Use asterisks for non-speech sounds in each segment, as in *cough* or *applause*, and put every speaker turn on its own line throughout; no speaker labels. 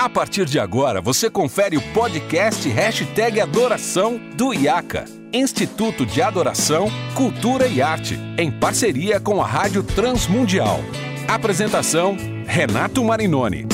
A partir de agora, você confere o podcast Hashtag Adoração do IACA, Instituto de Adoração, Cultura e Arte, em parceria com a Rádio Transmundial. Apresentação, Renato Marinoni.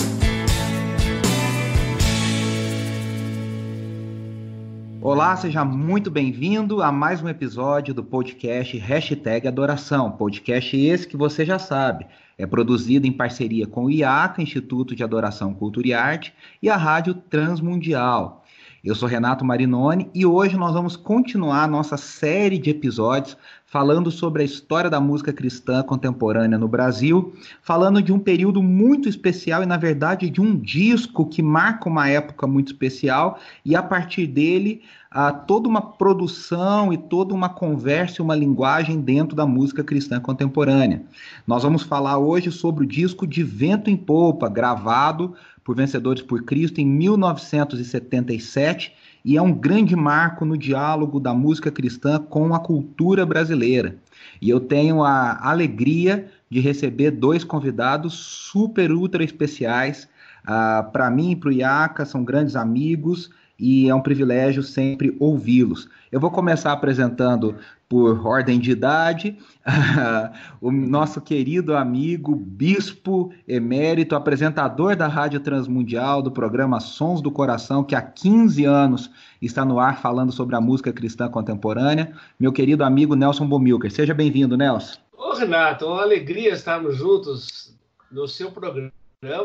Olá, seja muito bem-vindo a mais um episódio do podcast Hashtag Adoração. Podcast esse que você já sabe. É produzido em parceria com o IACA, Instituto de Adoração, Cultura e Arte, e a Rádio Transmundial. Eu sou Renato Marinoni e hoje nós vamos continuar nossa série de episódios falando sobre a história da música cristã contemporânea no Brasil, falando de um período muito especial e, na verdade, de um disco que marca uma época muito especial, e a partir dele, toda uma produção e toda uma conversa e uma linguagem dentro da música cristã contemporânea. Nós vamos falar hoje sobre o disco De Vento em Polpa, gravado por Vencedores por Cristo em 1977 e é um grande marco no diálogo da música cristã com a cultura brasileira. E eu tenho a alegria de receber dois convidados super ultra especiais. Uh, ah, para mim e para o Iaca, são grandes amigos e é um privilégio sempre ouvi-los. Eu vou começar apresentando por ordem de idade, *laughs* o nosso querido amigo, bispo emérito, apresentador da Rádio Transmundial, do programa Sons do Coração, que há 15 anos está no ar falando sobre a música cristã contemporânea, meu querido amigo Nelson Bomilker. Seja bem-vindo, Nelson.
Ô, Renato, uma alegria estarmos juntos no seu programa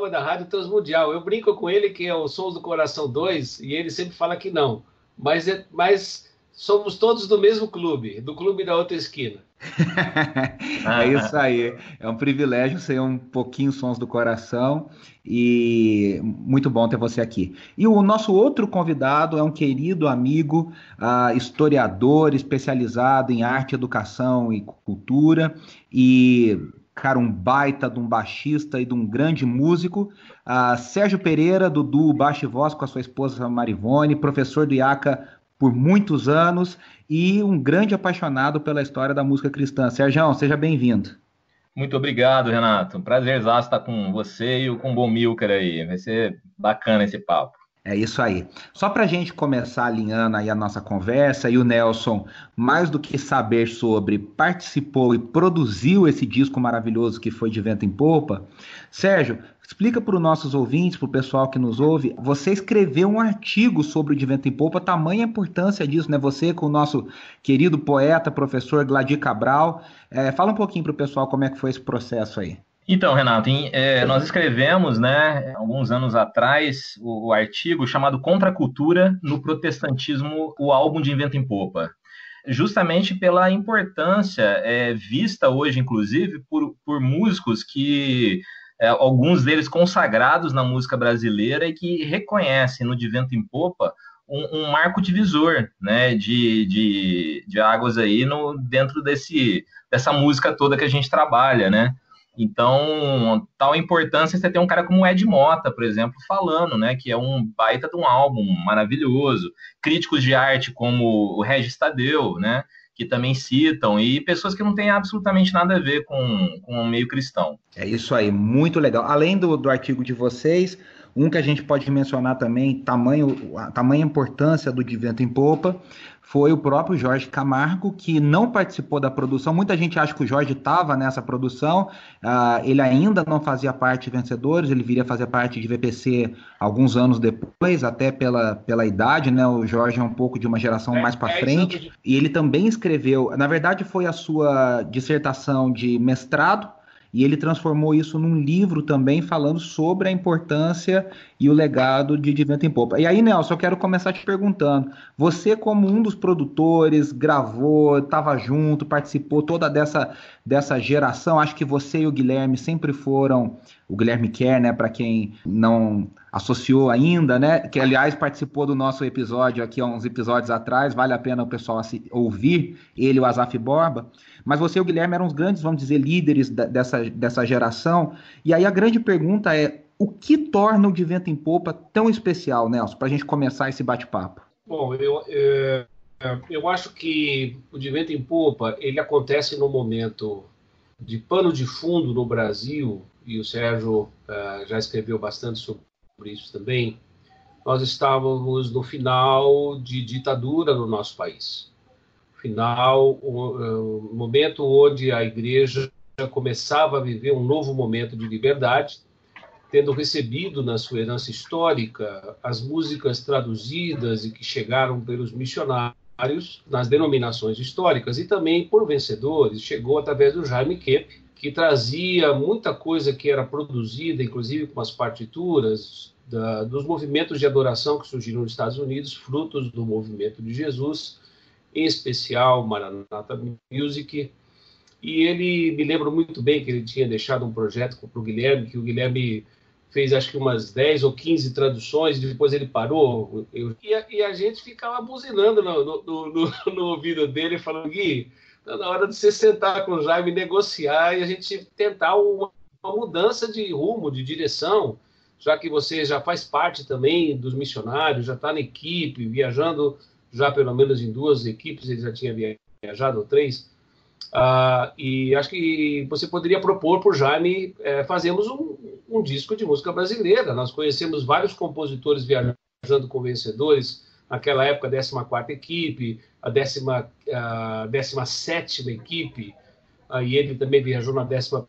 da Rádio Transmundial. Eu brinco com ele que é o Sons do Coração 2 e ele sempre fala que não. Mas, é, mas somos todos do mesmo clube, do clube da outra esquina. *laughs*
é isso aí. É um privilégio ser um pouquinho sons do coração e muito bom ter você aqui. E o nosso outro convidado é um querido amigo, uh, historiador especializado em arte, educação e cultura e cara, um baita de um baixista e de um grande músico, uh, Sérgio Pereira, do duo Baixo e Voz com a sua esposa Marivone, professor do IACA por muitos anos e um grande apaixonado pela história da música cristã. Sérgio, seja bem-vindo.
Muito obrigado, Renato. Prazer estar com você e com o Bom Milker aí. Vai ser bacana esse papo.
É isso aí. Só para a gente começar alinhando aí a nossa conversa, e o Nelson, mais do que saber sobre, participou e produziu esse disco maravilhoso que foi de Vento em Popa. Sérgio, Explica para os nossos ouvintes, para o pessoal que nos ouve, você escreveu um artigo sobre o De Vento em Popa, tamanha importância disso, né? Você com o nosso querido poeta, professor Gladir Cabral. É, fala um pouquinho para o pessoal como é que foi esse processo aí.
Então, Renato, em, é, nós escrevemos, né, alguns anos atrás, o, o artigo chamado Contra a Cultura no Protestantismo, o álbum de Invento em Popa justamente pela importância é, vista hoje, inclusive, por, por músicos que é, alguns deles consagrados na música brasileira e que reconhecem no De em Popa um, um marco divisor, né, de, de, de águas aí no, dentro desse, dessa música toda que a gente trabalha, né. Então, tal importância você ter um cara como o Ed Mota, por exemplo, falando, né, que é um baita de um álbum maravilhoso. Críticos de arte como o Regis Tadeu, né, que também citam, e pessoas que não têm absolutamente nada a ver com, com o meio cristão.
É isso aí, muito legal. Além do, do artigo de vocês, um que a gente pode mencionar também, tamanho, a tamanha importância do De Vento em Popa, foi o próprio Jorge Camargo, que não participou da produção. Muita gente acha que o Jorge estava nessa produção, uh, ele ainda não fazia parte de Vencedores, ele viria fazer parte de VPC alguns anos depois, até pela, pela idade, né? O Jorge é um pouco de uma geração é, mais para é frente. E ele também escreveu, na verdade, foi a sua dissertação de mestrado e ele transformou isso num livro também falando sobre a importância e o legado de De em Popa. E aí, Nelson, eu quero começar te perguntando: você, como um dos produtores, gravou, estava junto, participou toda dessa, dessa geração, acho que você e o Guilherme sempre foram. O Guilherme Quer, né, para quem não associou ainda, né? Que aliás participou do nosso episódio aqui há uns episódios atrás, vale a pena o pessoal ouvir ele, o Azaf Borba. Mas você e o Guilherme eram os grandes, vamos dizer, líderes da, dessa, dessa geração. E aí a grande pergunta é: o que torna o De Vento em Popa tão especial, Nelson, para a gente começar esse bate-papo?
Bom, eu, eu, é, eu acho que o De Vento em Popa ele acontece no momento de pano de fundo no Brasil, e o Sérgio uh, já escreveu bastante sobre isso também, nós estávamos no final de ditadura no nosso país. Final, o, o momento onde a igreja começava a viver um novo momento de liberdade, tendo recebido na sua herança histórica as músicas traduzidas e que chegaram pelos missionários nas denominações históricas e também por vencedores, chegou através do Jaime Kemp, que trazia muita coisa que era produzida, inclusive com as partituras, da, dos movimentos de adoração que surgiram nos Estados Unidos, frutos do movimento de Jesus, em especial Maranatha Music. E ele me lembro muito bem que ele tinha deixado um projeto para o Guilherme, que o Guilherme fez acho que umas 10 ou 15 traduções, depois ele parou. Eu, e, a, e, a, gente ficava buzinando no, no, no, no *laughs* ouvido dele, falando: Gui, Está na hora de você sentar com o Jaime, negociar e a gente tentar uma, uma mudança de rumo, de direção, já que você já faz parte também dos missionários, já está na equipe, viajando já pelo menos em duas equipes, ele já tinha viajado ou três. Uh, e acho que você poderia propor para o Jaime é, fazermos um, um, disco de música brasileira. Nós conhecemos vários compositores viajando com vencedores, naquela época, a 14 equipe, a 17 equipe, e ele também viajou na 11.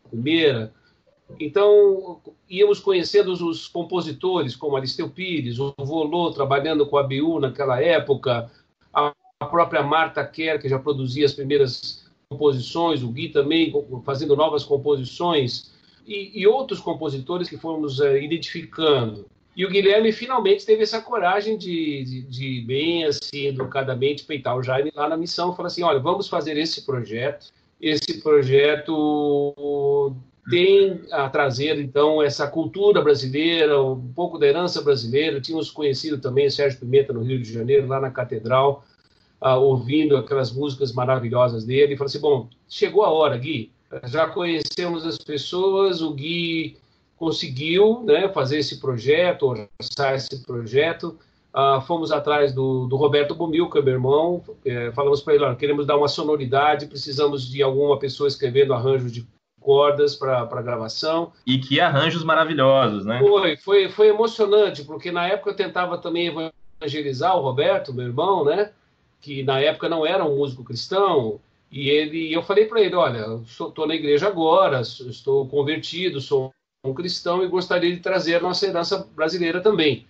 Então, íamos conhecendo os compositores, como Aristeu Pires, o Volô, trabalhando com a BU naquela época, a própria Marta Kerr, que já produzia as primeiras composições, o Gui também fazendo novas composições, e, e outros compositores que fomos uh, identificando. E o Guilherme finalmente teve essa coragem de, de, de, bem assim, educadamente, peitar o Jaime lá na missão. Falar assim: olha, vamos fazer esse projeto. Esse projeto tem a trazer, então, essa cultura brasileira, um pouco da herança brasileira. Tínhamos conhecido também Sérgio Pimenta no Rio de Janeiro, lá na Catedral, uh, ouvindo aquelas músicas maravilhosas dele. E falou assim: bom, chegou a hora, Gui. Já conhecemos as pessoas, o Gui conseguiu né, fazer esse projeto, orçar esse projeto. Uh, fomos atrás do, do Roberto Bumilca, meu irmão, é, falamos para ele, queremos dar uma sonoridade, precisamos de alguma pessoa escrevendo arranjos de cordas para gravação.
E que arranjos maravilhosos, né?
Foi, foi, foi emocionante, porque na época eu tentava também evangelizar o Roberto, meu irmão, né? Que na época não era um músico cristão, e ele, eu falei para ele, olha, estou na igreja agora, estou convertido, sou um cristão e gostaria de trazer a nossa herança brasileira também.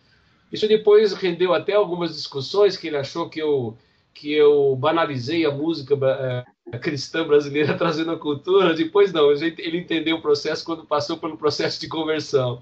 Isso depois rendeu até algumas discussões que ele achou que eu que eu banalizei a música é, cristã brasileira *laughs* trazendo a cultura. Depois não, ele entendeu o processo quando passou pelo processo de conversão.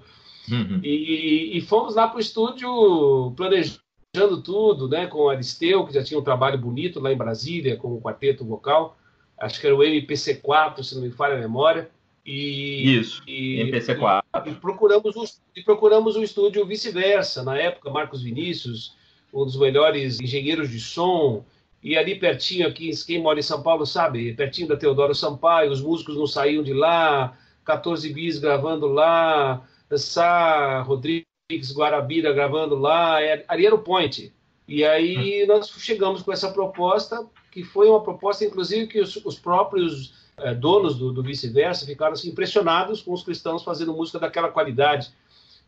Uhum. E, e, fomos lá para o estúdio planejando tudo, né, com o Aristeu, que já tinha um trabalho bonito lá em Brasília, com o quarteto vocal. Acho que era o MPC4, se não me falha a memória.
E, Isso, e, MPC4.
E, e, procuramos o, e procuramos um estúdio vice-versa. Na época, Marcos Vinícius, um dos melhores engenheiros de som, e ali pertinho, aqui, quem mora em São Paulo sabe, pertinho da Teodoro Sampaio, os músicos não saíam de lá, 14 bis gravando lá, Sá, Rodrigues Guarabira gravando lá, é, ali era o point. E aí nós chegamos com essa proposta, que foi uma proposta, inclusive, que os, os próprios é, donos do, do vice-versa ficaram assim, impressionados com os cristãos fazendo música daquela qualidade.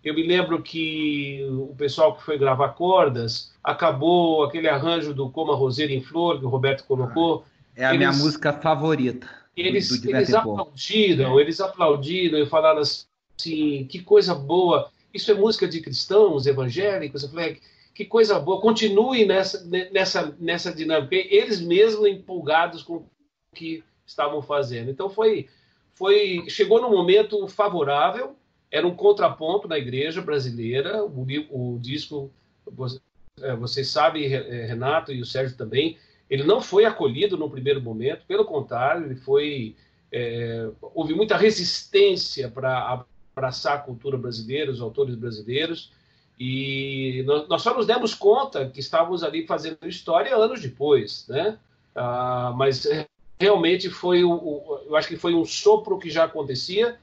Eu me lembro que o pessoal que foi gravar cordas acabou aquele arranjo do Coma Roseira em Flor, que o Roberto colocou.
É a eles, minha música favorita.
Eles, do, do eles aplaudiram, eles aplaudiram e falaram assim: que coisa boa, isso é música de cristãos evangélicos. Eu falei, que coisa boa, continue nessa, nessa, nessa dinâmica. Eles mesmos empolgados com o que estavam fazendo. Então foi, foi chegou num momento favorável, era um contraponto na igreja brasileira. O, o disco, é, vocês sabem, é, Renato e o Sérgio também, ele não foi acolhido no primeiro momento, pelo contrário, ele foi é, houve muita resistência para abraçar a cultura brasileira, os autores brasileiros. E nós, nós, só nos demos conta que estávamos ali fazendo história anos depois, né? Ah, mas realmente foi o, o, eu acho que foi um sopro que já acontecia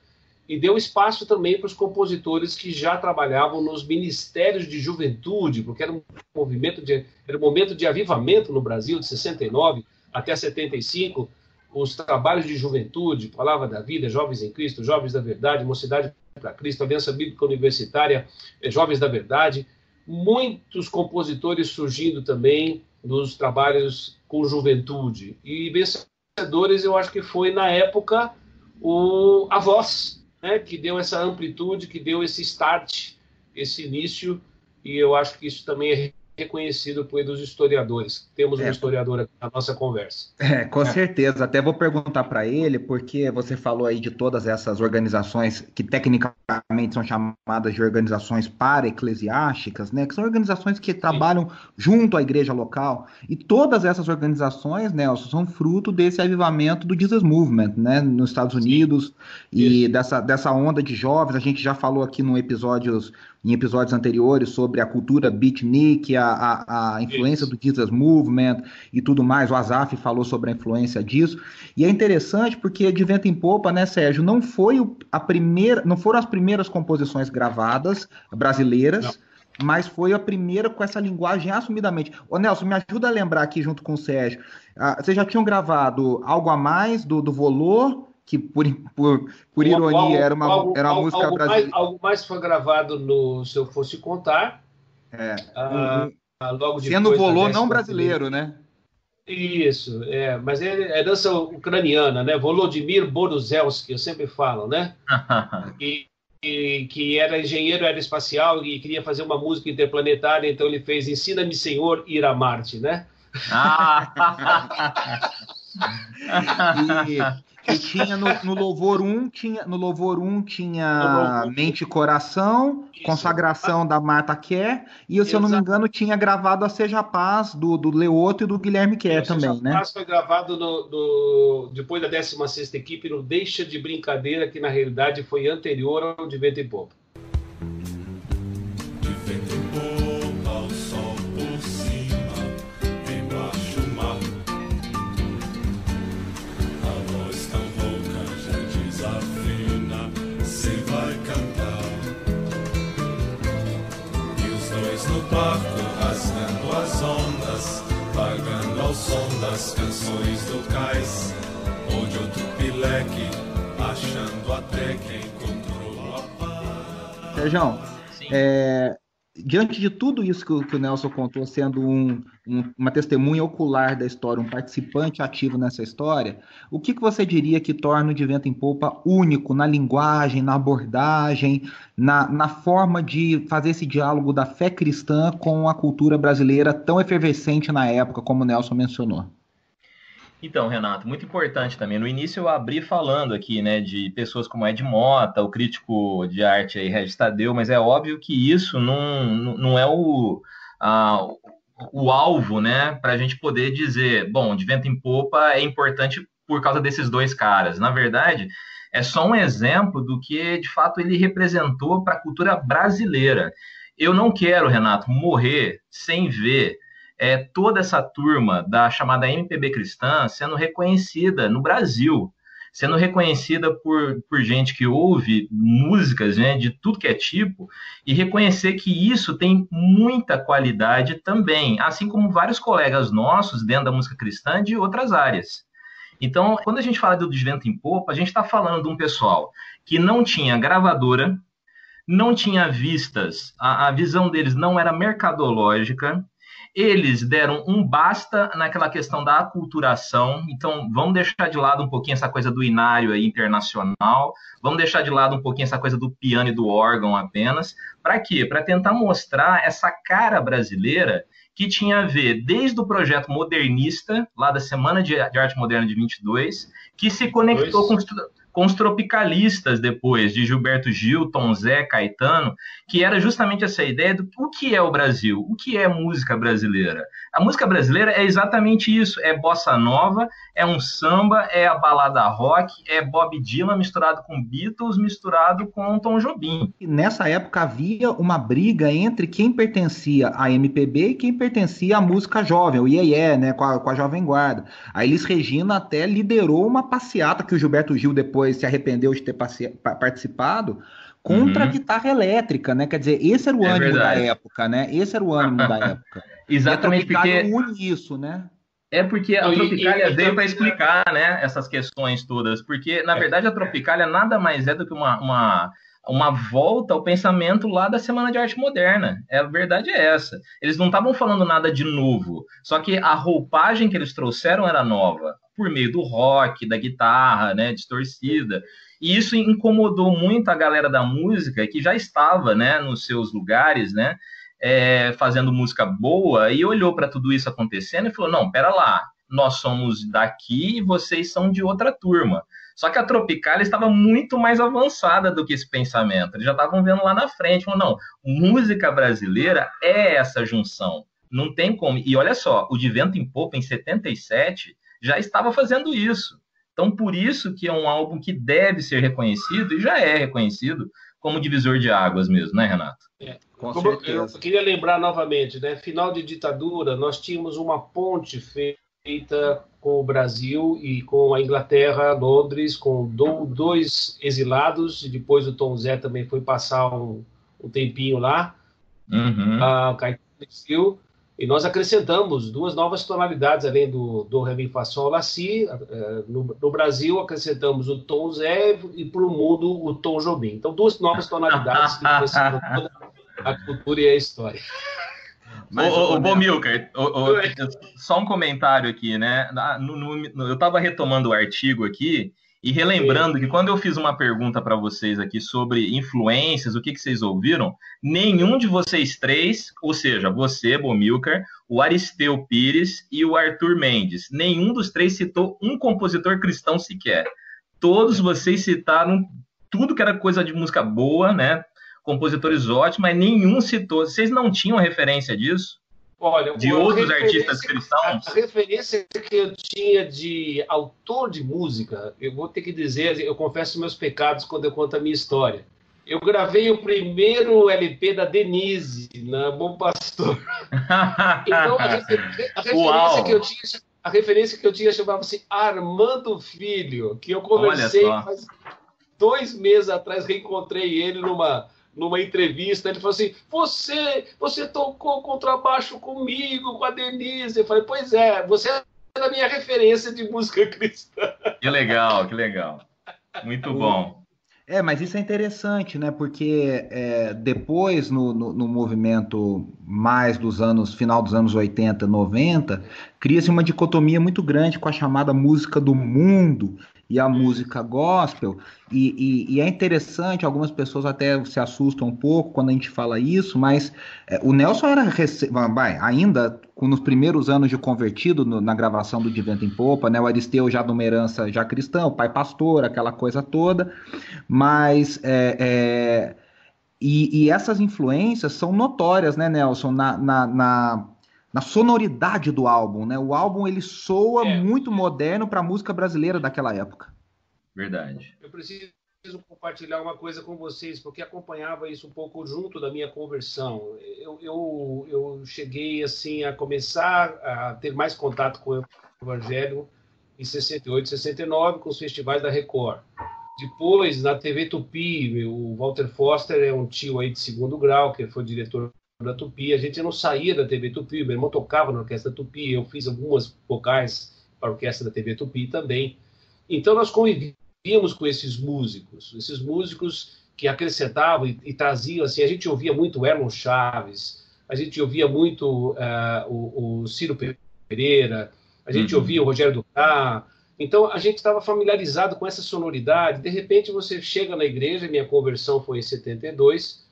e deu espaço também para os compositores que já trabalhavam nos ministérios de juventude, porque era um movimento de era um momento de avivamento no Brasil de 69 até 75, os trabalhos de juventude, Palavra da Vida, Jovens em Cristo, Jovens da Verdade, Mocidade para Cristo, Aliança Bíblica Universitária, eh, Jovens da Verdade, muitos compositores surgindo também dos trabalhos com juventude. E vencedores, eu acho que foi, na época, o, a voz, né, que deu essa amplitude, que deu esse start, esse início, e eu acho que isso também é reconhecido por dos historiadores. Temos um é. historiador aqui na nossa conversa.
É, com é. certeza. Até vou perguntar para ele, porque você falou aí de todas essas organizações que tecnicamente são chamadas de organizações para-eclesiásticas, né? Que são organizações que trabalham Sim. junto à igreja local. E todas essas organizações, Nelson, são fruto desse avivamento do Jesus Movement, né? Nos Estados Unidos Sim. e dessa, dessa onda de jovens. A gente já falou aqui no episódios em episódios anteriores sobre a cultura beatnik, a, a, a influência Isso. do Jesus Movement e tudo mais. O Azaf falou sobre a influência disso. E é interessante porque de vento em popa, né, Sérgio, não foi a primeira, não foram as primeiras composições gravadas brasileiras. Não mas foi a primeira com essa linguagem assumidamente. Ô Nelson, me ajuda a lembrar aqui junto com o Sérgio. Ah, vocês já tinham gravado algo a mais do, do Volor que por, por, por ironia algo, era uma, algo, era uma música
algo
brasileira.
Mais, algo mais foi gravado no Se Eu Fosse Contar. É.
Ah, um, logo Sendo volô não brasileiro, né?
Isso, é, mas é, é dança ucraniana, né? Volodymyr Boruzelski, eu sempre falo, né? *laughs* e, e, que era engenheiro aeroespacial e queria fazer uma música interplanetária, então ele fez Ensina-me, Senhor, ir a Marte, né?
Ah. *laughs* *laughs* e, e tinha no, no, Louvor 1, tinha, no Louvor 1 tinha Mente e Coração, Isso. Consagração da Marta Kerr, e se Exato. eu não me engano tinha gravado a Seja Paz do, do Leoto e do Guilherme Kerr também, Seja né? Paz
foi gravado no, no, depois da 16ª equipe no Deixa de Brincadeira, que na realidade foi anterior ao de Vento e Popa.
das canções do cais, ou de outro pileque, achando até quem encontrou a paz. Sérgio, é, diante de tudo isso que o, que o Nelson contou, sendo um, um, uma testemunha ocular da história, um participante ativo nessa história, o que, que você diria que torna o De Vento em Polpa único na linguagem, na abordagem, na, na forma de fazer esse diálogo da fé cristã com a cultura brasileira tão efervescente na época, como o Nelson mencionou?
Então, Renato, muito importante também. No início eu abri falando aqui, né, de pessoas como Ed Mota, o crítico de arte aí, Regis Tadeu, mas é óbvio que isso não, não é o, a, o alvo, né, para a gente poder dizer, bom, de vento em popa é importante por causa desses dois caras. Na verdade, é só um exemplo do que, de fato, ele representou para a cultura brasileira. Eu não quero, Renato, morrer sem ver é, toda essa turma da chamada MPB cristã sendo reconhecida no Brasil, sendo reconhecida por, por gente que ouve músicas né, de tudo que é tipo, e reconhecer que isso tem muita qualidade também, assim como vários colegas nossos dentro da música cristã de outras áreas. Então, quando a gente fala do Desvento em Popa, a gente está falando de um pessoal que não tinha gravadora, não tinha vistas, a, a visão deles não era mercadológica, eles deram um basta naquela questão da aculturação, então vamos deixar de lado um pouquinho essa coisa do inário aí internacional, vamos deixar de lado um pouquinho essa coisa do piano e do órgão apenas. Para quê? Para tentar mostrar essa cara brasileira que tinha a ver desde o projeto modernista, lá da Semana de Arte Moderna de 22, que se conectou com com os tropicalistas depois, de Gilberto Gil, Tom Zé, Caetano, que era justamente essa ideia do o que é o Brasil, o que é música brasileira. A música brasileira é exatamente isso, é bossa nova, é um samba, é a balada rock, é Bob Dylan misturado com Beatles, misturado com Tom Jobim.
Nessa época havia uma briga entre quem pertencia à MPB e quem pertencia à música jovem, o Iê, né, com a, com a Jovem Guarda. A Elis Regina até liderou uma passeata que o Gilberto Gil depois depois se arrependeu de ter participado, contra uhum. a guitarra elétrica, né? Quer dizer, esse era o é ânimo verdade. da época, né? Esse era o ânimo da *laughs* época.
Exatamente, porque
une isso, né?
É porque a Tropicália veio para explicar, né, essas questões todas, porque na verdade a Tropicália nada mais é do que uma, uma uma volta ao pensamento lá da Semana de Arte Moderna. É, a verdade é essa. Eles não estavam falando nada de novo, só que a roupagem que eles trouxeram era nova, por meio do rock, da guitarra, né, distorcida. E isso incomodou muito a galera da música que já estava, né, nos seus lugares, né, é, fazendo música boa e olhou para tudo isso acontecendo e falou: não, pera lá, nós somos daqui e vocês são de outra turma. Só que a Tropicália estava muito mais avançada do que esse pensamento. Eles já estavam vendo lá na frente, falando, não, música brasileira é essa junção. Não tem como. E olha só, o De Vento em Popa, em 77, já estava fazendo isso. Então, por isso que é um álbum que deve ser reconhecido, e já é reconhecido, como divisor de águas mesmo, né, Renato?
É. Com como certeza. Eu queria lembrar novamente, né? Final de ditadura, nós tínhamos uma ponte feita com o Brasil e com a Inglaterra, Londres, com dois exilados, e depois o Tom Zé também foi passar um, um tempinho lá, uhum. a Caetano e nós acrescentamos duas novas tonalidades, além do, do Ré, Mi, Fá, Sol, Lá, Si. Eh, no, no, Brasil, acrescentamos o tom Zé e para o mundo o tom Jobim. Então, duas novas tonalidades que toda *laughs* a cultura e a história.
Mas, ô, ô, Bomilcar, só um comentário aqui, né? No, no, eu estava retomando o artigo aqui e relembrando que quando eu fiz uma pergunta para vocês aqui sobre influências, o que, que vocês ouviram, nenhum de vocês três, ou seja, você, Bomilcar, o Aristeu Pires e o Arthur Mendes, nenhum dos três citou um compositor cristão sequer. Todos vocês citaram tudo que era coisa de música boa, né? compositores ótimos, mas nenhum citou. Vocês não tinham referência disso?
Olha,
de outros artistas cristãos?
A referência que eu tinha de autor de música, eu vou ter que dizer, eu confesso meus pecados quando eu conto a minha história. Eu gravei o primeiro LP da Denise, na Bom Pastor. *laughs* então, a, refer a referência que eu tinha a referência que eu tinha chamava-se Armando Filho, que eu conversei faz dois meses atrás, reencontrei ele numa, numa entrevista, ele falou assim: Você, você tocou contrabaixo comigo, com a Denise. Eu falei: Pois é, você é a minha referência de música cristã.
Que legal, que legal. Muito bom.
É, mas isso é interessante, né? Porque é, depois, no, no, no, movimento mais dos anos, final dos anos 80, 90, cria-se uma dicotomia muito grande com a chamada música do mundo e a música gospel. E, e, e, é interessante, algumas pessoas até se assustam um pouco quando a gente fala isso, mas é, o Nelson era vai, ainda nos primeiros anos de convertido no, na gravação do De Vento em Popa, né? O Aristeu já numa herança já cristã, o pai pastor, aquela coisa toda, mas é, é, e, e, essas influências são notórias, né, Nelson, na, na, na na sonoridade do álbum, né? O álbum ele soa é. muito moderno para a música brasileira daquela época.
Verdade.
Eu preciso compartilhar uma coisa com vocês, porque acompanhava isso um pouco junto da minha conversão. Eu, eu, eu cheguei assim a começar a ter mais contato com o Evangelho em 68, 69, com os festivais da Record. Depois, na TV Tupi, o Walter Foster é um tio aí de segundo grau, que foi diretor da Tupi. A gente não saía da TV Tupi, meu irmão tocava na orquestra Tupi, eu fiz algumas vocais para a orquestra da TV Tupi também. Então nós convivíamos com esses músicos, esses músicos que acrescentavam e, e traziam, assim, a gente ouvia muito Erlon Chaves, a gente ouvia muito uh, o, o, Ciro Pereira, a gente uhum. ouvia o Rogério Ducá, então a gente estava familiarizado com essa sonoridade. De repente você chega na igreja, minha conversão foi em 72,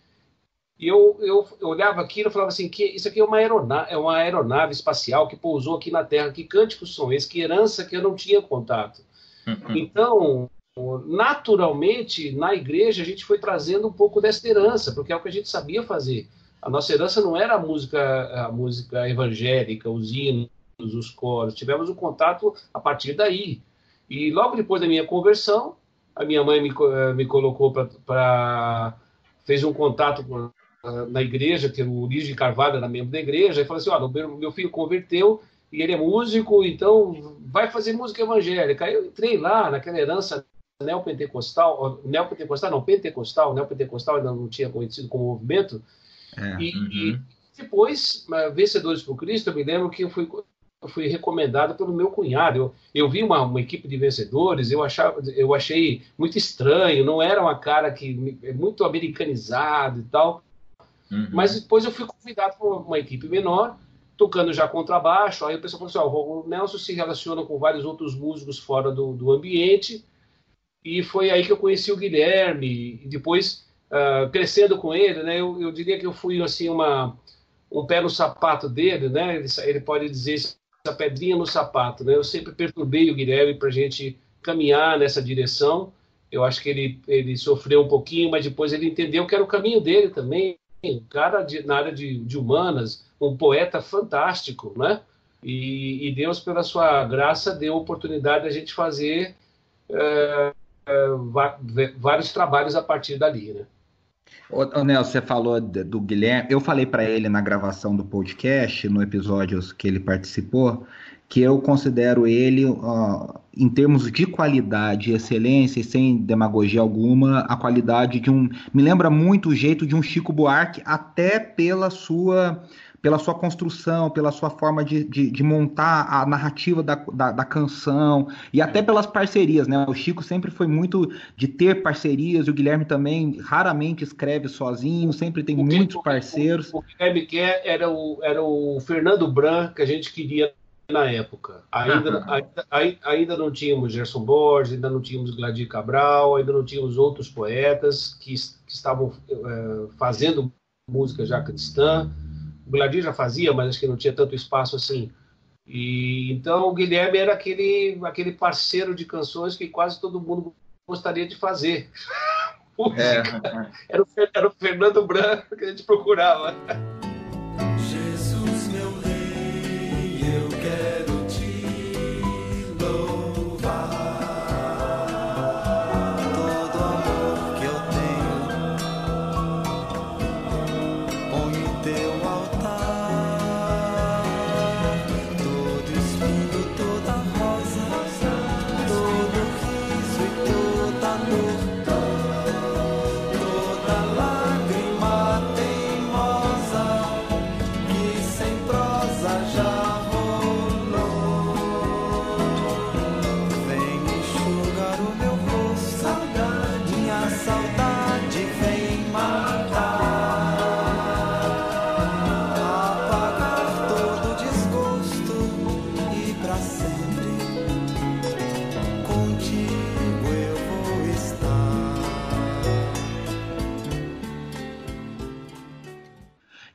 e eu, eu, eu olhava aquilo e falava assim, que isso aqui é uma, aeronave, é uma aeronave espacial que pousou aqui na Terra. Que cânticos são esses? Que herança que eu não tinha contato. Uhum. Então, naturalmente, na igreja, a gente foi trazendo um pouco dessa herança, porque é o que a gente sabia fazer. A nossa herança não era a música, a música evangélica, os hinos, os coros. Tivemos um contato a partir daí. E logo depois da minha conversão, a minha mãe me, eh, me colocou para. fez um contato com na igreja, que o de Carvalho era membro da igreja, e falou assim: olha, meu filho converteu e ele é músico, então vai fazer música evangélica. Eu entrei lá naquela herança neopentecostal, neopentecostal não, pentecostal, neopentecostal ainda não tinha conhecido como movimento, é, e, uhum. e, depois, Vencedores por Cristo, eu me lembro que eu fui fui recomendado pelo meu cunhado. Eu, eu vi uma, uma, equipe de vencedores, eu, achava, eu achei muito estranho, não era uma cara que é muito americanizado e tal. Uhum. Mas depois eu fui convidado para uma, equipe menor, tocando já contrabaixo. Aí o pessoal falou assim: ó, o Nelson se relaciona com vários outros músicos fora do, do ambiente. E foi aí que eu conheci o Guilherme. E depois, uh, crescendo com ele, né, eu, eu diria que eu fui assim uma um pé no sapato dele, né? Ele, ele pode dizer essa pedrinha no sapato, né? Eu sempre perturbei o Guilherme para a gente caminhar nessa direção. Eu acho que ele, ele sofreu um pouquinho, mas depois ele entendeu que era o caminho dele também. Um cara de, na área de, de humanas, um poeta fantástico, né? E, e, Deus, pela sua graça, deu a oportunidade da gente fazer é, é, vários trabalhos a partir dali, né?
Ô Nelson, você falou do Guilherme. Eu falei para ele na gravação do podcast, no episódio que ele participou, que eu considero ele, uh, em termos de qualidade e excelência, e sem demagogia alguma, a qualidade de um. Me lembra muito o jeito de um Chico Buarque, até pela sua pela sua construção, pela sua forma de, de, de montar a narrativa da, da, da, canção e até pelas parcerias, né? O Chico sempre foi muito de ter parcerias, e o Guilherme também raramente escreve sozinho, sempre tem o muitos que, parceiros.
O, o Guilherme quer era o, era o Fernando Bran que a gente queria na época. Ainda, ainda, ainda não tínhamos Gerson Borges, ainda não tínhamos Gladir Cabral, ainda não tínhamos outros poetas que, que estavam é, fazendo música já cristã o Gladir já fazia, mas acho que não tinha tanto espaço assim. E então o Guilherme era aquele, aquele parceiro de canções que quase todo mundo gostaria de fazer. *laughs* É. Era, o, era o Fernando Branco que a gente procurava.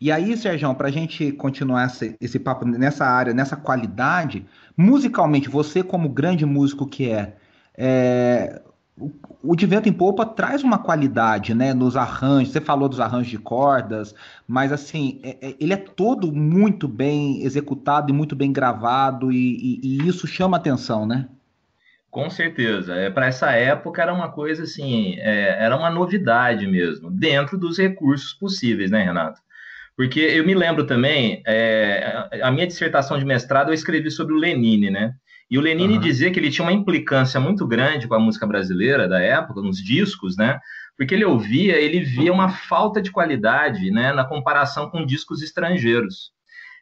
E aí, Sérgio, para a gente continuar esse, esse, papo nessa área, nessa qualidade, musicalmente, você como grande músico que é, é o, o De Vento em Popa traz uma qualidade, né, nos arranjos. Você falou dos arranjos de cordas, mas assim, é, é, ele é todo muito bem executado e muito bem gravado e, e, e isso chama atenção, né?
Com certeza. É, Para essa época era uma coisa assim, é, era uma novidade mesmo, dentro dos recursos possíveis, né, Renato? Porque eu me lembro também, é, a minha dissertação de mestrado eu escrevi sobre o Lenine, né? E o Lenine uhum. dizia que ele tinha uma implicância muito grande com a música brasileira da época, nos discos, né? Porque ele ouvia, ele via uma falta de qualidade, né, na comparação com discos estrangeiros.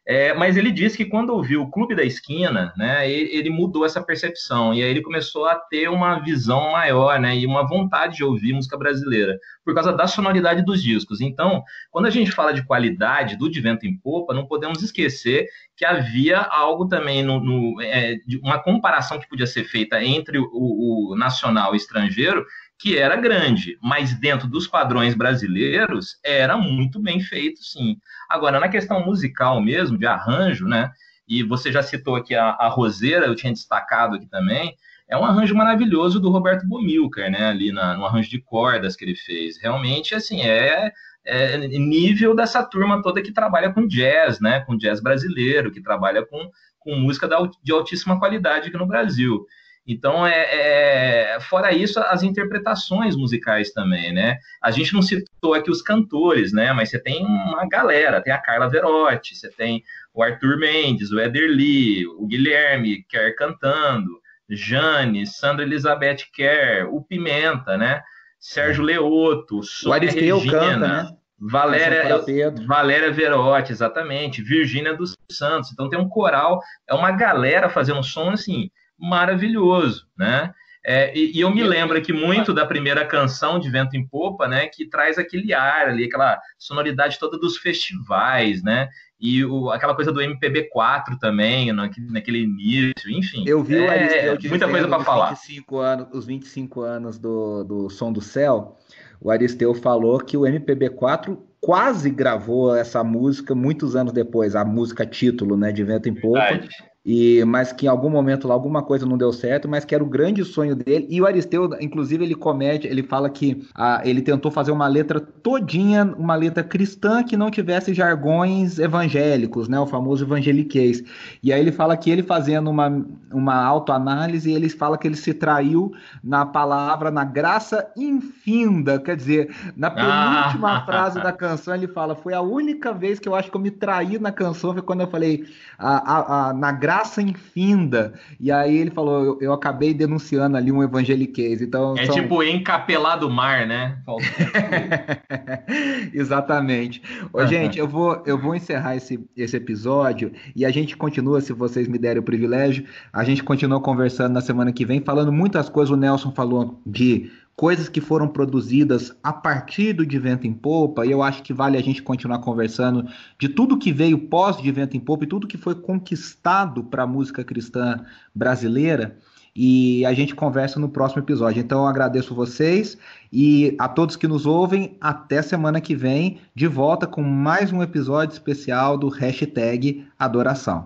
É, mas ele disse que quando ouviu o Clube da Esquina, né, ele, ele, mudou essa percepção e aí ele começou a ter uma visão maior, né, e uma vontade de ouvir música brasileira por causa da sonoridade dos discos. Então, quando a gente fala de qualidade do De Vento em Popa, não podemos esquecer que havia algo também no, no é, uma comparação que podia ser feita entre o, o nacional e o estrangeiro que era grande, mas dentro dos padrões brasileiros era muito bem feito, sim. Agora, na questão musical mesmo, de arranjo, né? E você já citou aqui a, a Roseira, eu tinha destacado aqui também. É um arranjo maravilhoso do Roberto Bomilcar, né? Ali na, no arranjo de cordas que ele fez. Realmente, assim, é, é nível dessa turma toda que trabalha com jazz, né? Com jazz brasileiro, que trabalha com, com música de altíssima qualidade aqui no Brasil. Então, é, é, fora isso, as interpretações musicais também, né? A gente não citou aqui os cantores, né? Mas você tem uma galera, tem a Carla Verotti, você tem o Arthur Mendes, o Eder Lee, o Guilherme Kerr cantando, Jane, Sandra Elizabeth Kerr, o Pimenta, né? Sérgio Leoto,
Sônia Aristeu Regina, canta, né?
Valéria, Valéria Verotti, exatamente. Virgínia dos Santos. Então tem um coral, é uma galera fazendo um som assim maravilhoso, né? É, e, e, eu me lembro aqui muito da primeira canção de Vento em Popa, né? Que traz aquele ar ali, aquela sonoridade toda dos festivais, né? E o, aquela coisa do MPB4 também, naquele, naquele início, enfim.
Eu vi
é, o muita coisa para falar.
25 anos, os 25 anos do, do Som do Céu, o Aristeu falou que o MPB4 quase gravou essa música muitos anos depois, a música título, né, de Vento em Popa. Verdade e mas que em algum momento lá alguma coisa não deu certo, mas que era o grande sonho dele. E o Aristeu, inclusive, ele comete, ele fala que ah, ele tentou fazer uma letra todinha, uma letra cristã que não tivesse jargões evangélicos, né, o famoso evangeliquez. E aí ele fala que ele fazendo uma, uma autoanálise, ele fala que ele se traiu na palavra, na graça infinda, quer dizer, na penúltima ah. *laughs* frase da canção ele fala, foi a única vez que eu acho que eu me traí na canção, foi quando eu falei, a, a, a na graça graça infinda. E aí ele falou: eu, eu acabei denunciando ali um evangeliquez. Então,
é são... tipo encapelar do mar, né? *laughs*
Exatamente. Ô, gente, eu vou, eu vou encerrar esse, esse episódio e a gente continua, se vocês me derem o privilégio, a gente continua conversando na semana que vem, falando muitas coisas. O Nelson falou de coisas que foram produzidas a partir do De Vento em Popa, e eu acho que vale a gente continuar conversando de tudo que veio pós De Vento em Popa e tudo que foi conquistado para a música cristã brasileira. E a gente conversa no próximo episódio. Então eu agradeço vocês e a todos que nos ouvem. Até semana que vem, de volta com mais um episódio especial do hashtag Adoração.